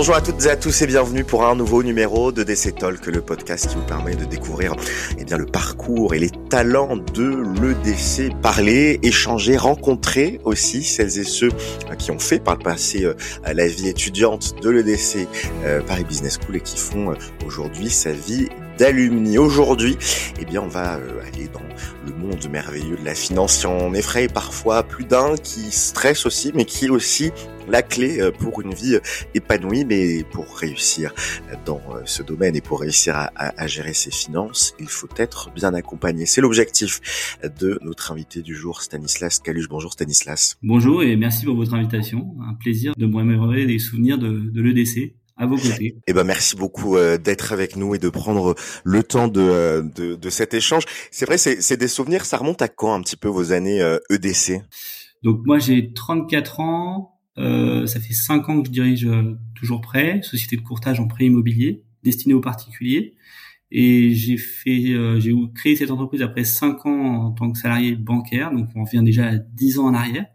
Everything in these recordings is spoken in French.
Bonjour à toutes et à tous et bienvenue pour un nouveau numéro de DC Talk, le podcast qui vous permet de découvrir eh bien, le parcours et les talents de l'EDC. Parler, échanger, rencontrer aussi celles et ceux qui ont fait par le passé euh, la vie étudiante de l'EDC euh, Paris Business School et qui font euh, aujourd'hui sa vie d'alumni. Aujourd'hui, eh bien, on va aller dans le monde merveilleux de la finance qui en effraie parfois plus d'un, qui stresse aussi, mais qui est aussi la clé euh, pour une vie euh, épanouie. Mais pour réussir dans euh, ce domaine et pour réussir à, à, gérer ses finances, il faut être bien accompagné. C'est l'objectif de notre invité du jour, Stanislas Caluche. Bonjour Stanislas. Bonjour et merci pour votre invitation. Un plaisir de me remémorer des souvenirs de, de l'EDC à vos côtés. Eh ben merci beaucoup euh, d'être avec nous et de prendre le temps de, euh, de, de cet échange. C'est vrai, c'est des souvenirs. Ça remonte à quand un petit peu vos années EDC euh, e Donc moi j'ai 34 ans. Euh, ça fait 5 ans que je dirige toujours prêt, société de courtage en prêt immobilier destinée aux particuliers. Et j'ai fait, j'ai créé cette entreprise après 5 ans en tant que salarié bancaire, donc on revient déjà à 10 ans en arrière.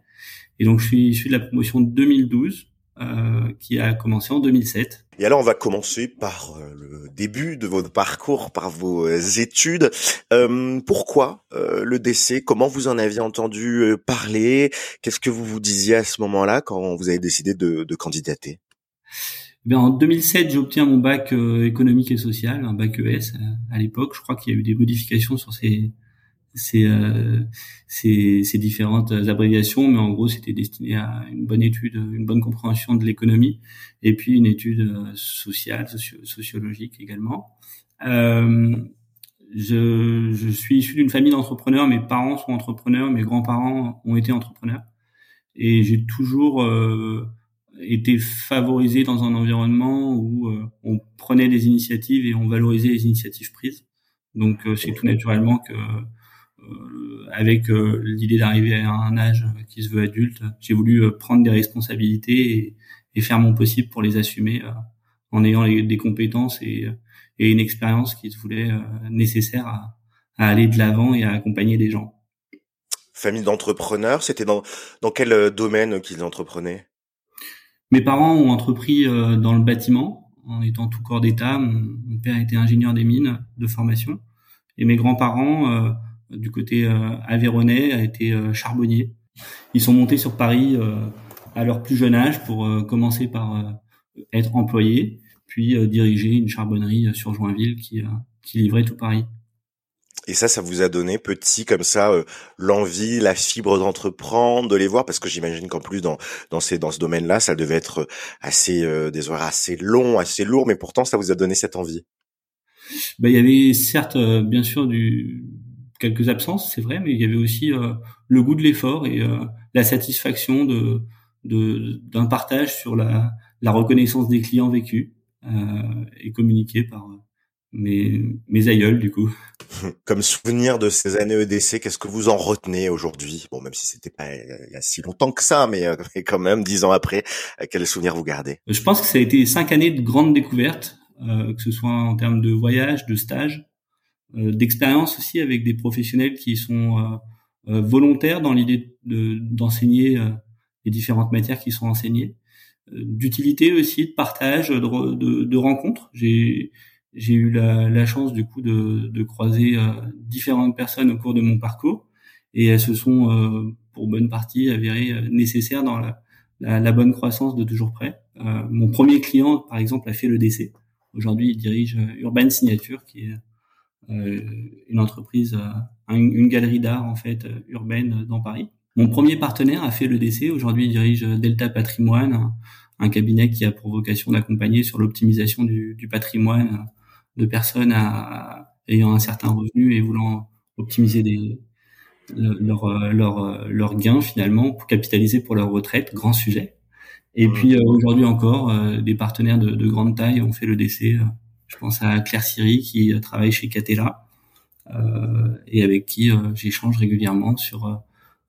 Et donc je suis issu de la promotion de 2012 euh, qui a commencé en 2007. Et alors on va commencer par euh, le début de votre parcours, par vos euh, études. Euh, pourquoi le décès? Comment vous en aviez entendu parler? Qu'est-ce que vous vous disiez à ce moment-là quand vous avez décidé de, de candidater? Eh Bien, en 2007, j'obtiens mon bac économique et social, un bac ES à l'époque. Je crois qu'il y a eu des modifications sur ces ces, euh, ces, ces, différentes abréviations, mais en gros, c'était destiné à une bonne étude, une bonne compréhension de l'économie, et puis une étude euh, sociale, sociologique également. Euh, je, je, suis issu d'une famille d'entrepreneurs. Mes parents sont entrepreneurs, mes grands-parents ont été entrepreneurs, et j'ai toujours euh, été favorisé dans un environnement où euh, on prenait des initiatives et on valorisait les initiatives prises. Donc c'est tout naturellement que avec euh, l'idée d'arriver à un âge qui se veut adulte, j'ai voulu euh, prendre des responsabilités et, faire mon possible pour les assumer en ayant des compétences et, une expérience qui se voulait nécessaire à, aller de l'avant et à accompagner des gens. Famille d'entrepreneurs, c'était dans, dans quel domaine qu'ils entreprenaient? Mes parents ont entrepris dans le bâtiment en étant tout corps d'État. Mon, mon, père était ingénieur des mines de formation et mes grands-parents du côté euh, aveyronais a été euh, charbonnier. Ils sont montés sur Paris euh, à leur plus jeune âge pour commencer par être employés, puis diriger une charbonnerie sur Joinville qui, qui livrait tout Paris. Et ça, ça vous a donné petit comme ça l'envie, la fibre d'entreprendre, de les voir, parce que j'imagine qu'en plus dans dans ces dans ce domaine-là, ça devait être assez des horaires assez longs, assez lourds, mais pourtant ça vous a donné cette envie. Ben, il y avait certes bien sûr du quelques absences, c'est vrai, mais il y avait aussi euh, le goût de l'effort et euh, la satisfaction de d'un partage sur la, la reconnaissance des clients vécus euh, et communiqués par mes, mes aïeuls du coup. Comme souvenir de ces années EDC, qu'est-ce que vous en retenez aujourd'hui? Bon, même si c'était pas il y a si longtemps que ça, mais, mais quand même dix ans après, quels souvenirs vous gardez? Je pense que ça a été cinq années de grandes découvertes, que ce soit en termes de voyage, de stage, euh, d'expérience aussi avec des professionnels qui sont euh, euh, volontaires dans l'idée d'enseigner les différentes matières qui sont enseignées, d'utilité aussi, de partage, de, de, de rencontres. J'ai eu la, la, chance du coup de, de croiser différentes personnes au cours de mon parcours et elles se sont pour bonne partie avérées nécessaires dans la, la, la bonne croissance de toujours prêt. mon premier client par exemple a fait le décès. Aujourd'hui il dirige Urban Signature qui est euh, une entreprise, euh, une, galerie d'art en fait euh, urbaine dans Paris. Mon premier partenaire a fait le décès. Aujourd'hui, il dirige Delta Patrimoine, un, cabinet qui a pour vocation d'accompagner sur l'optimisation du, du, patrimoine de personnes à, ayant un certain revenu et voulant optimiser des, leurs leur, leur gains finalement pour capitaliser pour leur retraite, grand sujet. Et puis aujourd'hui encore, des partenaires de, de, grande taille ont fait le décès je pense à Claire Siri qui euh, travaille chez Catella euh, et avec qui euh, j'échange régulièrement sur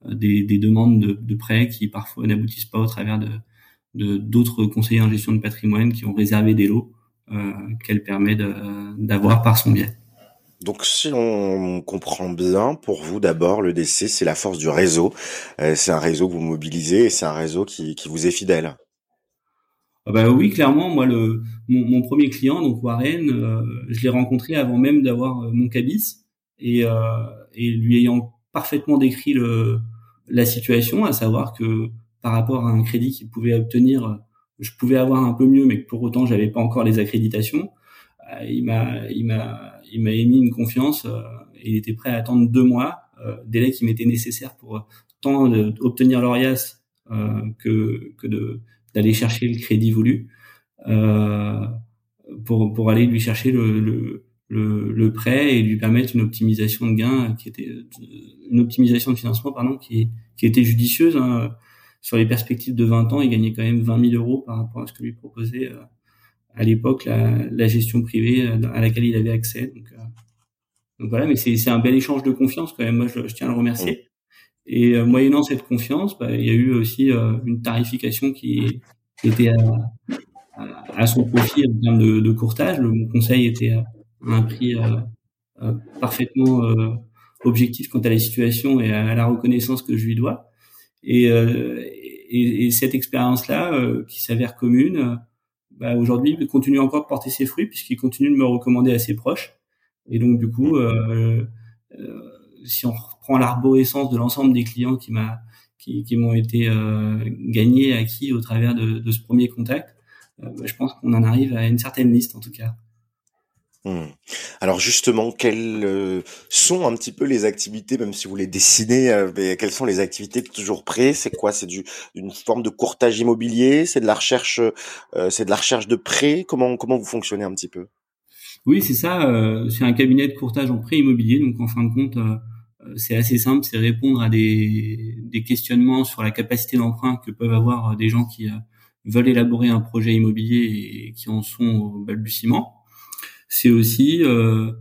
des, des, demandes de, de prêts qui parfois n'aboutissent pas au travers de d'autres conseillers en gestion de patrimoine qui ont réservé des lots euh, qu'elle permet d'avoir par son biais. Donc si on comprend bien, pour vous d'abord, le DC, c'est la force du réseau. c'est un réseau que vous mobilisez et c'est un réseau qui, qui vous est fidèle. Ah bah oui, clairement, moi le mon, premier client, donc Warren, je l'ai rencontré avant même d'avoir mon cabis et, et lui ayant parfaitement décrit le la situation, à savoir que par rapport à un crédit qu'il pouvait obtenir, je pouvais avoir un peu mieux, mais que pour autant j'avais pas encore les accréditations. Euh, il m'a, il m'a, il m'a émis une confiance. Euh, et il était prêt à attendre deux mois, euh, délai qui m'était nécessaire pour tant d'obtenir l'ORIAS que que de d'aller chercher le crédit voulu pour pour aller lui chercher le, le prêt et lui permettre une optimisation de gains qui était une optimisation de financement pardon qui qui était judicieuse hein. sur les perspectives de 20 ans il gagnait quand même 20 000 euros par rapport à ce que lui proposait euh, à l'époque la, la, gestion privée euh, à laquelle il avait accès. Donc, euh, donc voilà mais c'est c'est un bel échange de confiance quand même. Moi je tiens à le remercier et moyennant cette confiance bah, il y a eu aussi une tarification qui était à, à, son profit en termes de, de courtage le mon conseil était un prix euh, euh, parfaitement euh, objectif quant à la situation et à, la reconnaissance que je lui dois. Et, et, et cette expérience-là, qui s'avère commune, bah, aujourd'hui, continue encore de porter ses fruits puisqu'il continue de me recommander à ses proches. Et donc, du coup, euh, euh, si on reprend l'arborescence de l'ensemble des clients qui m'a qui, qui m'ont été euh, gagnés, acquis au travers de, de ce premier contact, bah, je pense qu'on en arrive à une certaine liste en tout cas. Mmh. Alors justement, quelles euh, sont un petit peu les activités, même si vous les dessinez, euh, mais quelles sont les activités toujours prêts C'est quoi? C'est du une forme de courtage immobilier? C'est de la recherche, euh, c'est de la recherche de prêts Comment comment vous fonctionnez un petit peu? Oui, c'est ça. c'est un cabinet de courtage en prêt immobilier. Donc en fin de compte, c'est assez simple. C'est répondre à des des questionnements sur la capacité d'emprunt que peuvent avoir des gens qui veulent élaborer un projet immobilier et qui en sont au balbutiement c'est aussi euh,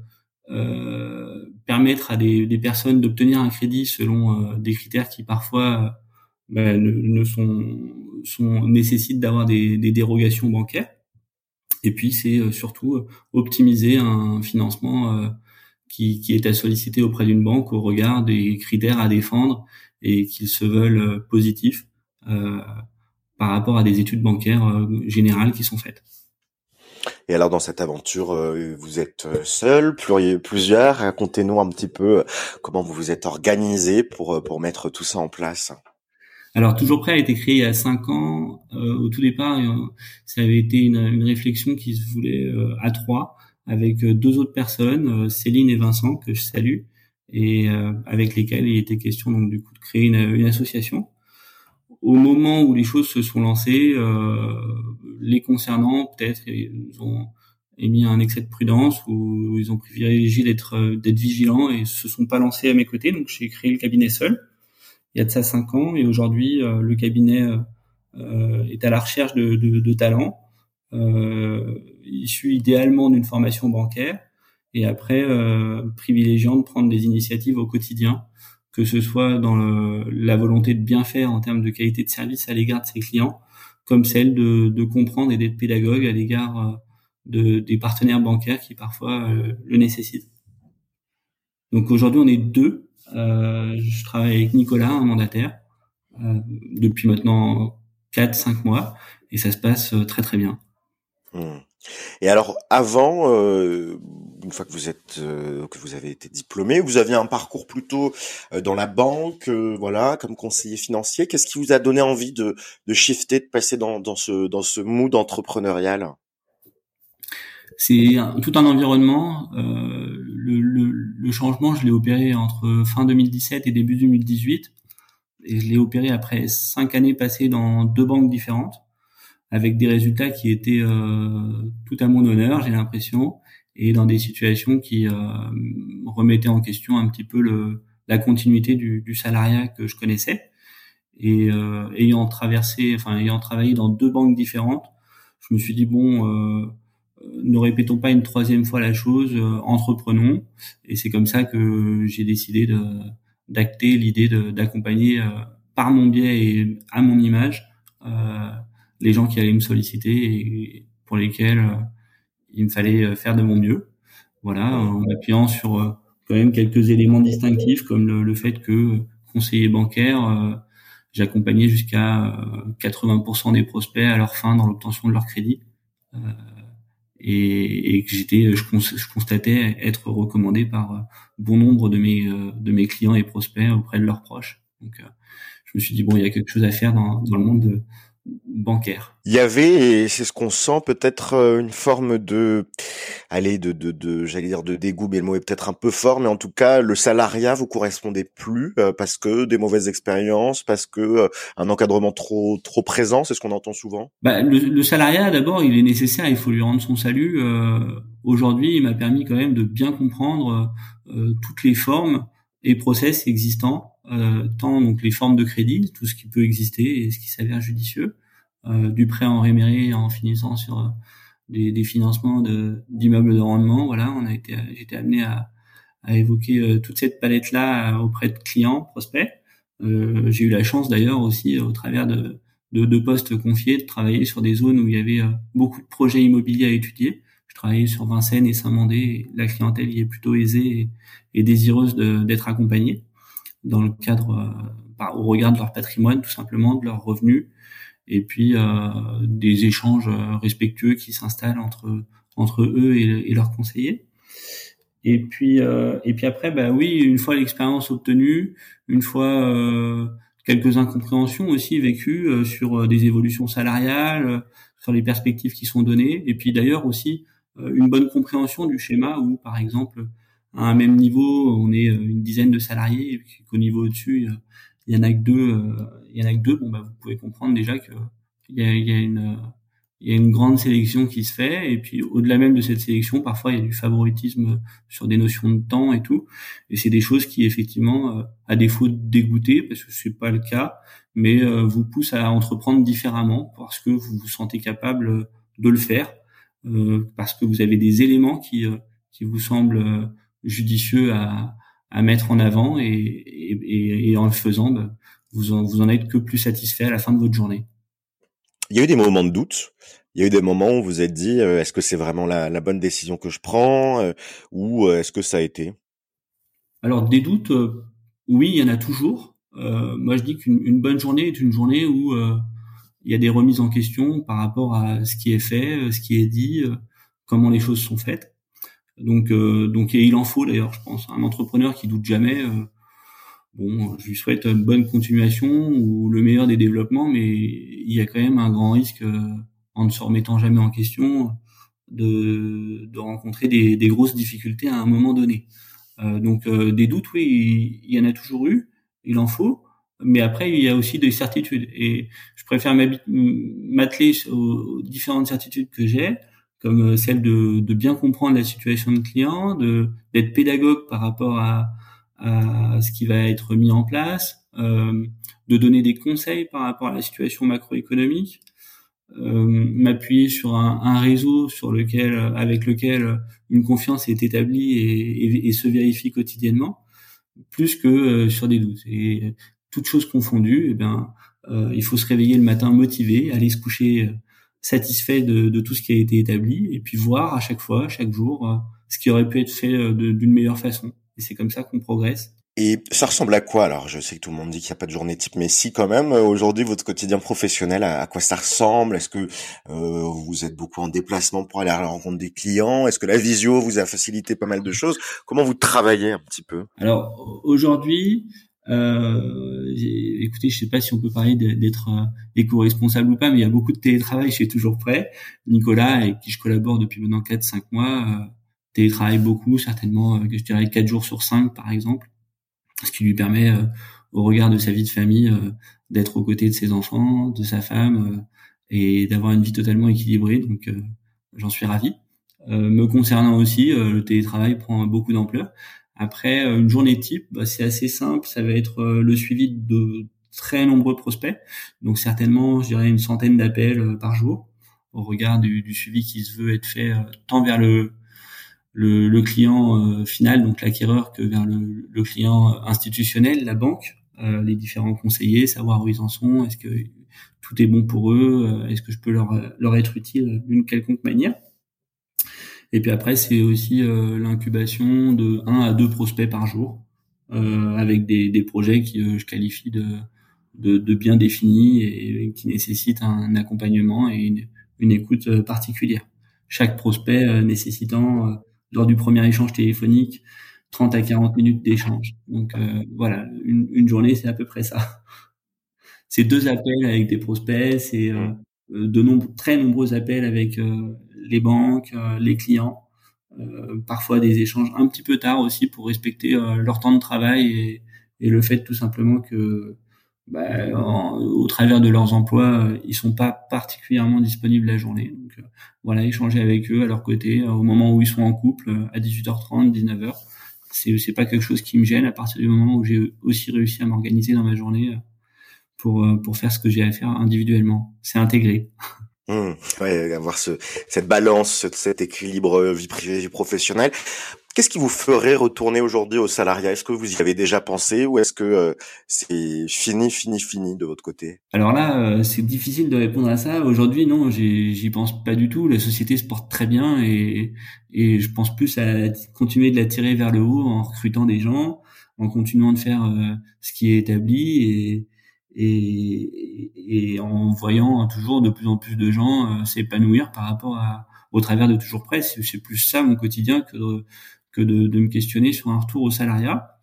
euh, permettre à des, des personnes d'obtenir un crédit selon euh, des critères qui parfois ben, ne, ne, sont, sont nécessitent d'avoir des, des, dérogations bancaires. Et puis c'est surtout optimiser un financement qui, qui, est à solliciter auprès d'une banque au regard des critères à défendre et qu'ils se veulent positifs euh, par rapport à des études bancaires générales qui sont faites. Et alors dans cette aventure, euh, vous êtes euh, seul, plusieurs. Racontez-nous un petit peu euh, comment vous vous êtes organisé pour pour mettre tout ça en place. Alors toujours prêt a été créé il y a cinq ans. au tout départ, ça avait été une, une réflexion qui se voulait à trois avec deux autres personnes, Céline et Vincent que je salue, et avec lesquels il était question donc du coup de créer une, une association au moment où les choses se sont lancées, euh, les concernant, peut-être, ils ont émis un excès de prudence ou ils ont privilégié d'être euh, d'être vigilants et se sont pas lancés à mes côtés. Donc j'ai créé le cabinet seul. Il y a de ça cinq ans et aujourd'hui euh, le cabinet euh, est à la recherche de, de, de talents euh, issus idéalement d'une formation bancaire et après privilégiant de prendre des initiatives au quotidien que ce soit dans la volonté de bien faire en termes de qualité de service à l'égard de ses clients, comme celle de, comprendre et d'être pédagogue à l'égard euh, de, des partenaires bancaires qui parfois euh, le nécessitent. Donc aujourd'hui, on est deux. Euh, je travaille avec Nicolas, un mandataire, depuis maintenant 4-5 mois, et ça se passe très très bien. Mmh. Et alors, avant, euh, une fois que vous êtes, euh, que vous avez été diplômé, vous aviez un parcours plutôt euh, dans la banque, voilà, comme conseiller financier. Qu'est-ce qui vous a donné envie de, de shifter, de passer dans, dans ce dans ce mood entrepreneurial? C'est tout un environnement. Le, le, le, changement, je l'ai opéré entre fin 2017 et début 2018, et je l'ai opéré après cinq années passées dans deux banques différentes avec des résultats qui étaient euh, tout à mon honneur, j'ai l'impression, et dans des situations qui euh, remettaient en question un petit peu le, la continuité du, du salariat que je connaissais. Et euh, ayant traversé, enfin ayant travaillé dans deux banques différentes, je me suis dit bon, euh, ne répétons pas une troisième fois la chose, euh, entreprenons. Et c'est comme ça que j'ai décidé d'acter l'idée d'accompagner par mon biais et à mon image euh, les gens qui allaient me solliciter et pour lesquels euh, il me fallait euh, faire de mon mieux. Voilà, en appuyant sur euh, quand même quelques éléments distinctifs comme le, fait que conseiller bancaire, j'accompagnais jusqu'à 80% des prospects à leur fin dans l'obtention de leur crédit et, et, que j'étais, je, constatais être recommandé par bon nombre de mes de mes clients et prospects auprès de leurs proches. Donc, je me suis dit bon, il y a quelque chose à faire dans, dans le monde de, bancaire. Il y avait, et c'est ce qu'on sent, peut-être euh, une forme de, allez, de, de, de j'allais dire de dégoût, mais le mot est peut-être un peu fort, mais en tout cas, le salariat vous correspondait plus euh, parce que des mauvaises expériences, parce que euh, un encadrement trop trop présent, c'est ce qu'on entend souvent? Bah, le, le, salariat, d'abord, il est nécessaire, il faut lui rendre son salut. Aujourd'hui, il m'a permis quand même de bien comprendre toutes les formes et process existants euh, tant donc les formes de crédit, tout ce qui peut exister et ce qui s'avère judicieux, euh, du prêt en réméré en finissant sur euh, des, des financements d'immeubles de rendement. Voilà, on a été, j'étais amené à, à évoquer toute cette palette-là auprès de clients, prospects. j'ai eu la chance d'ailleurs aussi, au travers de, de, de, postes confiés, de travailler sur des zones où il y avait beaucoup de projets immobiliers à étudier. Je travaillais sur Vincennes et Saint-Mandé. La clientèle y est plutôt aisée et, désireuse d'être accompagnée dans le cadre, euh, au regard de leur patrimoine, tout simplement, de leurs revenus, et puis euh, des échanges euh, respectueux qui s'installent entre eux et, et, leurs conseillers. Et puis et puis après, bah oui, une fois l'expérience obtenue, une fois quelques incompréhensions aussi vécues sur des évolutions salariales, sur les perspectives qui sont données, et puis d'ailleurs aussi une bonne compréhension du schéma où, par exemple, à un même niveau, on est euh, une dizaine de salariés, et qu'au niveau au-dessus, il y en a que deux, euh, il y en a que deux. Bon, bah, vous pouvez comprendre déjà que il y a, y une il y a une grande sélection qui se fait et puis au-delà même de cette sélection parfois il y a du favoritisme sur des notions de temps et tout et c'est des choses qui effectivement euh, à défaut de dégoûter parce que c'est pas le cas mais vous poussent à entreprendre différemment parce que vous vous sentez capable de le faire parce que vous avez des éléments qui qui vous semblent judicieux à, à mettre en avant et, et, et en le faisant, bah, vous, en, vous en êtes que plus satisfait à la fin de votre journée. Il y a eu des moments de doute. Il y a eu des moments où vous vous êtes dit euh, est-ce que c'est vraiment la, la, bonne décision que je prends euh, ou euh, est-ce que ça a été? Alors des doutes, oui, il y en a toujours. moi, je dis qu'une une bonne journée est une journée où il y a des remises en question par rapport à ce qui est fait, ce qui est dit, comment les choses sont faites. Donc, euh, donc il en faut d'ailleurs, je pense, un entrepreneur qui doute jamais. Euh, bon, je lui souhaite une bonne continuation ou le meilleur des développements, mais il y a quand même un grand risque euh, en ne se remettant jamais en question de, de rencontrer des, des, grosses difficultés à un moment donné. Euh, donc des doutes, oui, il y en a toujours eu, il en faut, mais après il y a aussi des certitudes et je préfère m'atteler aux différentes certitudes que j'ai comme euh, celle de, bien comprendre la situation de client, de d'être pédagogue par rapport à, à, ce qui va être mis en place, euh, de donner des conseils par rapport à la situation macroéconomique, euh, m'appuyer sur un, réseau sur lequel, avec lequel une confiance est établie et, se vérifie quotidiennement, plus que sur des doutes. Toutes choses confondues, eh bien, euh, il faut se réveiller le matin motivé, aller se coucher satisfait de, de, tout ce qui a été établi et puis voir à chaque fois, chaque jour, euh, ce qui aurait pu être fait euh, d'une meilleure façon. Et c'est comme ça qu'on progresse. Et ça ressemble à quoi Alors, je sais que tout le monde dit qu'il n'y a pas de journée type, mais si quand même, euh, aujourd'hui, votre quotidien professionnel, à, quoi ça ressemble? Est-ce que euh, vous êtes beaucoup en déplacement pour aller à la rencontre des clients? Est-ce que la visio vous a facilité pas mal de choses? Comment vous travaillez un petit peu? Alors, aujourd'hui, euh, écoutez, je sais pas si on peut parler d'être euh, éco-responsable ou pas, mais il y a beaucoup de télétravail chez Toujours Prêt. Nicolas, avec qui je collabore depuis maintenant 4-5 mois, euh, télétravaille beaucoup, certainement, euh, je dirais 4 jours sur 5 par exemple, ce qui lui permet, euh, au regard de sa vie de famille, d'être aux côtés de ses enfants, de sa femme, et d'avoir une vie totalement équilibrée. Donc, j'en suis ravi. me concernant aussi, le télétravail prend beaucoup d'ampleur. Après, euh, une journée type, bah, c'est assez simple. Ça va être euh, le suivi de très nombreux prospects. Donc certainement, je dirais une centaine d'appels euh, par jour au regard du, suivi qui se veut être fait tant vers le, le, le client final, donc l'acquéreur, que vers le, le, client institutionnel, la banque, les différents conseillers, savoir où ils en sont, est-ce que tout est bon pour eux, est-ce que je peux leur, leur être utile d'une quelconque manière. Et puis après, c'est aussi euh, l'incubation de 1 à 2 prospects par jour, euh, avec des, des projets que je qualifie de, de, de, bien définis et, qui nécessitent un accompagnement et une, une écoute particulière. Chaque prospect nécessitant, lors du premier échange téléphonique, 30 à 40 minutes d'échange. Donc voilà, une, une journée, c'est à peu près ça. C'est deux appels avec des prospects, c'est de nombreux, très nombreux appels avec les banques, les clients euh, parfois des échanges un petit peu tard aussi pour respecter euh, leur temps de travail et, le fait tout simplement que bah, au travers de leurs emplois, euh, ils sont pas particulièrement disponibles la journée. Donc voilà, échanger avec eux à leur côté au moment où ils sont en couple à 18h30, 19h. C'est c'est pas quelque chose qui me gêne à partir du moment où j'ai aussi réussi à m'organiser dans ma journée pour pour faire ce que j'ai à faire individuellement. C'est intégré. Mmh, ouais, avoir ce, cette balance, cet équilibre euh, vie privée, vie professionnelle. Qu'est-ce qui vous ferait retourner aujourd'hui au salariat? Est-ce que vous y avez déjà pensé ou est-ce que euh, c'est fini, fini, fini de votre côté? Alors là, euh, c'est difficile de répondre à ça. Aujourd'hui, non, j'y pense pas du tout. La société se porte très bien et, et je pense plus à continuer de la tirer vers le haut en recrutant des gens, en continuant de faire ce qui est établi et, et, et, en voyant toujours de plus en plus de gens euh, s'épanouir par rapport à, au travers de Toujours Prêt. C'est plus ça mon quotidien que de, que de, de, me questionner sur un retour au salariat.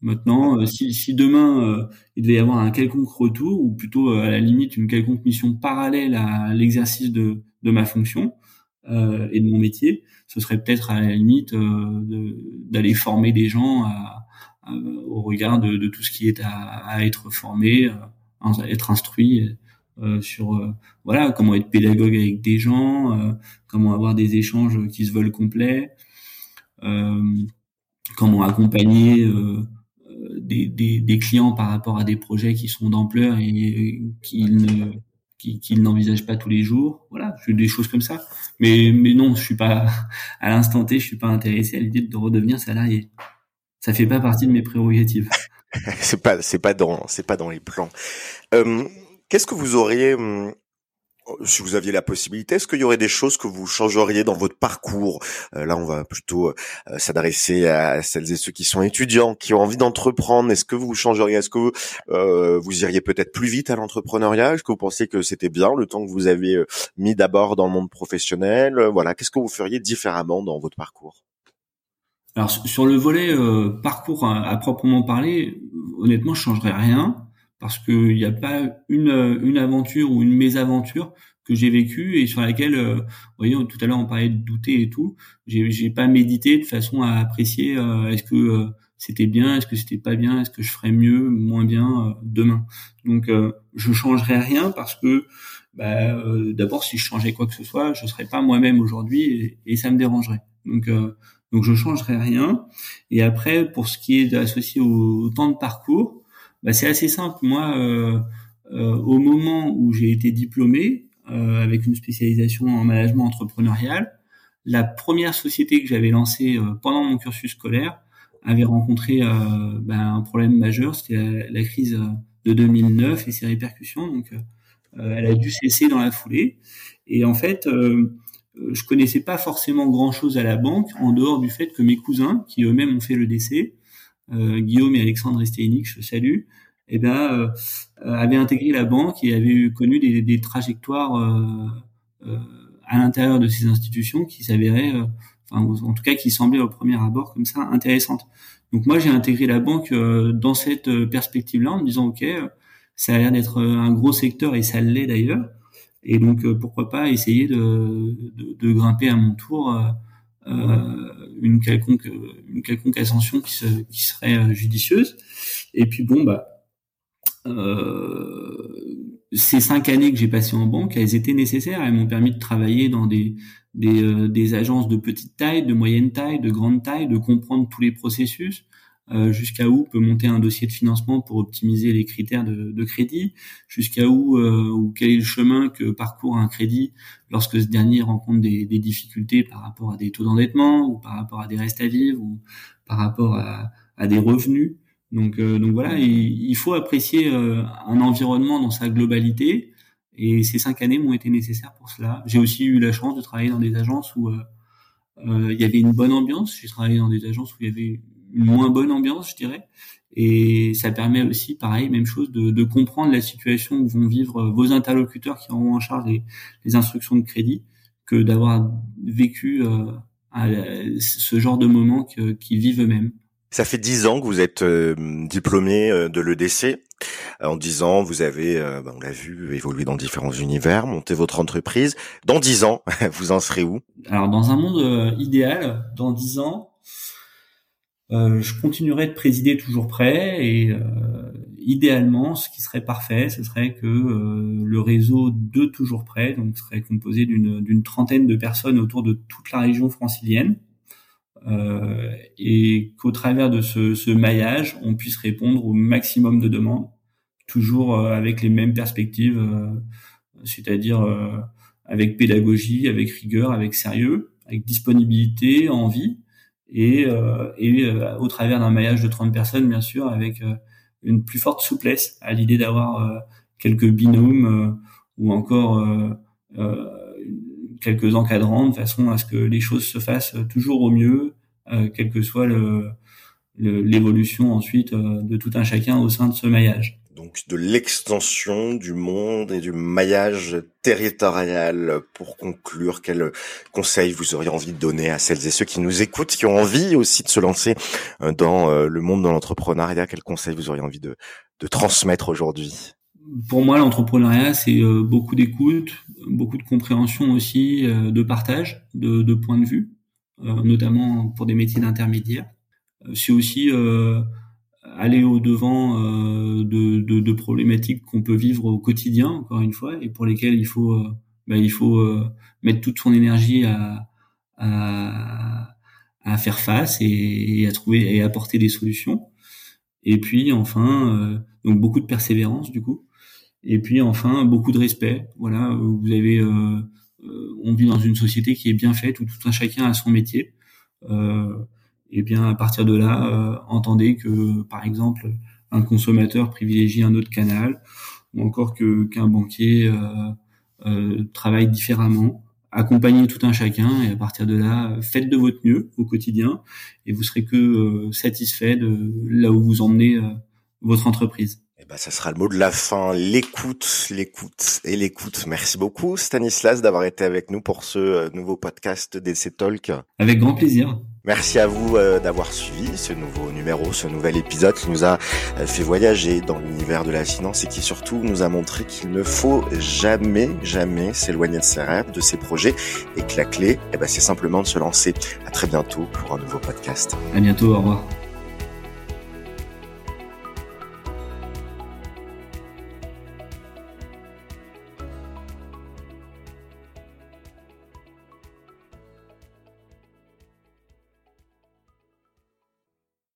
Maintenant, euh, si, si, demain euh, il devait y avoir un quelconque retour, ou plutôt à la limite une quelconque mission parallèle à l'exercice de, de ma fonction euh, et de mon métier, ce serait peut-être à la limite d'aller former des gens à, euh, au regard de, de, tout ce qui est à, à être formé, euh, à être instruit euh, sur voilà comment être pédagogue avec des gens, comment avoir des échanges qui se veulent complets, comment accompagner des, des, des, clients par rapport à des projets qui sont d'ampleur et qu'ils ne qu'ils n'envisagent pas tous les jours. Voilà, des choses comme ça. Mais mais non, je suis pas à l'instant T, je suis pas intéressé à l'idée de redevenir salarié ça fait pas partie de mes prérogatives. c'est pas, c'est pas dans, c'est pas dans les plans. Euh, qu'est-ce que vous auriez, hum, si vous aviez la possibilité, est-ce qu'il y aurait des choses que vous changeriez dans votre parcours? Euh, Là, on va plutôt euh, s'adresser à celles et ceux qui sont étudiants, qui ont envie d'entreprendre. Est-ce que vous changeriez? Est-ce que vous, euh, vous iriez peut-être plus vite à l'entrepreneuriat? Est-ce que vous pensez que c'était bien le temps que vous avez mis d'abord dans le monde professionnel? Voilà, qu'est-ce que vous feriez différemment dans votre parcours? Alors sur le volet euh, parcours à, proprement parler, honnêtement, je changerais rien parce qu'il n'y a pas une, une aventure ou une mésaventure que j'ai vécue et sur laquelle, euh, vous voyez, tout à l'heure on parlait de douter et tout, j'ai, j'ai pas médité de façon à apprécier euh, est-ce que c'était bien, est-ce que c'était pas bien, est-ce que je ferais mieux, moins bien demain. Donc je changerais rien parce que bah, d'abord si je changeais quoi que ce soit, je serais pas moi-même aujourd'hui et, et, ça me dérangerait. Donc donc je changerai rien. Et après, pour ce qui est associé au, temps de parcours, bah, c'est assez simple. Moi, euh, euh, au moment où j'ai été diplômé euh, avec une spécialisation en management entrepreneurial, la première société que j'avais lancée euh, pendant mon cursus scolaire avait rencontré euh, bah, un problème majeur, c'était la, crise de 2009 et ses répercussions. Donc, elle a dû cesser dans la foulée. Et en fait, euh, je connaissais pas forcément grand chose à la banque en dehors du fait que mes cousins, qui eux-mêmes ont fait le décès, euh, Guillaume et Alexandre Estéinic, je salue, eh ben, euh, avaient intégré la banque et avaient connu des, des trajectoires euh, à l'intérieur de ces institutions qui s'avéraient, enfin, en tout cas, qui semblaient au premier abord comme ça intéressantes. Donc moi, j'ai intégré la banque dans cette perspective-là en me disant, ok, ça a l'air d'être un gros secteur et ça l'est d'ailleurs. Et donc, euh, pourquoi pas essayer de, grimper à mon tour euh, euh une quelconque une quelconque ascension qui, se, qui serait judicieuse. Et puis bon, bah ces cinq années que j'ai passées en banque, elles étaient nécessaires. Elles m'ont permis de travailler dans des, des agences de petite taille, de moyenne taille, de grande taille, de comprendre tous les processus, euh, jusqu'à où peut monter un dossier de financement pour optimiser les critères de, de crédit, jusqu'à où euh, ou quel est le chemin que parcourt un crédit lorsque ce dernier rencontre des, des difficultés par rapport à des taux d'endettement ou par rapport à des restes à vivre ou par rapport à, à des revenus? Donc, euh, donc voilà, il, faut apprécier un environnement dans sa globalité et ces cinq années m'ont été nécessaires pour cela. J'ai aussi eu la chance de travailler dans des agences où il y avait une bonne ambiance. J'ai travaillé dans des agences où il y avait moins bonne ambiance, je dirais. Et ça permet aussi, pareil, même chose, de, de, comprendre la situation où vont vivre vos interlocuteurs qui auront en charge les, les instructions de crédit, que d'avoir vécu euh, ce genre de moments qu'ils vivent eux-mêmes. Ça fait dix ans que vous êtes euh, diplômé euh, de l'EDC. En dix ans, vous avez, bah, on l'a vu, évolué dans différents univers, monté votre entreprise. Dans dix ans, vous en serez où? Alors, dans un monde idéal, dans dix ans, euh, je continuerai de présider toujours prêt et euh, idéalement, ce qui serait parfait, ce serait que euh, le réseau de toujours prêt, donc serait composé d'une trentaine de personnes autour de toute la région francilienne, et qu'au travers de ce, ce, maillage, on puisse répondre au maximum de demandes, toujours avec les mêmes perspectives, c'est-à-dire avec pédagogie, avec rigueur, avec sérieux, avec disponibilité, envie et, euh, euh, au travers d'un maillage de 30 personnes, bien sûr, avec euh, une plus forte souplesse à l'idée d'avoir quelques binômes ou encore quelques encadrants de façon à ce que les choses se fassent toujours au mieux, quelle que soit l'évolution ensuite de tout un chacun au sein de ce maillage donc de l'extension du monde et du maillage territorial. Pour conclure, quel conseil vous auriez envie de donner à celles et ceux qui nous écoutent, qui ont envie aussi de se lancer euh, dans euh, le monde de l'entrepreneuriat? Quel conseil vous auriez envie de, de transmettre aujourd'hui? Pour moi, l'entrepreneuriat, c'est euh, beaucoup d'écoute, beaucoup de compréhension aussi, de partage, de, de points de vue, notamment pour des métiers d'intermédiaire. C'est aussi aller au devant euh, de, de, de, problématiques qu'on peut vivre au quotidien, encore une fois, et pour lesquelles il faut, euh, bah, il faut euh, mettre toute son énergie à, à, à faire face et, à trouver et apporter des solutions. Et puis enfin, donc beaucoup de persévérance du coup. Et puis enfin beaucoup de respect. Voilà, vous avez, on vit dans une société qui est bien faite où tout un chacun a son métier. Euh, et bien à partir de là, euh, entendez que par exemple un consommateur privilégie un autre canal, ou encore que qu'un banquier euh, euh, travaille différemment. Accompagnez tout un chacun et à partir de là, faites de votre mieux au quotidien et vous serez que satisfait de là où vous emmenez votre entreprise. Eh ben, ça sera le mot de la fin, l'écoute, l'écoute et l'écoute. Merci beaucoup Stanislas d'avoir été avec nous pour ce nouveau podcast DC Talk. Avec grand plaisir. Merci à vous euh, d'avoir suivi ce nouveau numéro, ce nouvel épisode qui nous a euh, fait voyager dans l'univers de la finance et qui surtout nous a montré qu'il ne faut jamais, jamais s'éloigner de ses rêves, de ses projets et que la clé, eh ben, c'est simplement de se lancer. À très bientôt pour un nouveau podcast. À bientôt, au revoir.